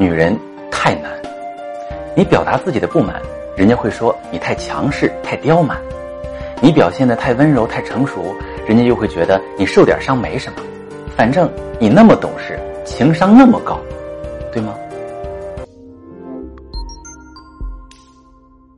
女人太难。你表达自己的不满人家会说你太强势太刁蛮。你表现的太温柔太成熟人家又会觉得你受点伤没什么。反正你那么懂事情商那么高对吗？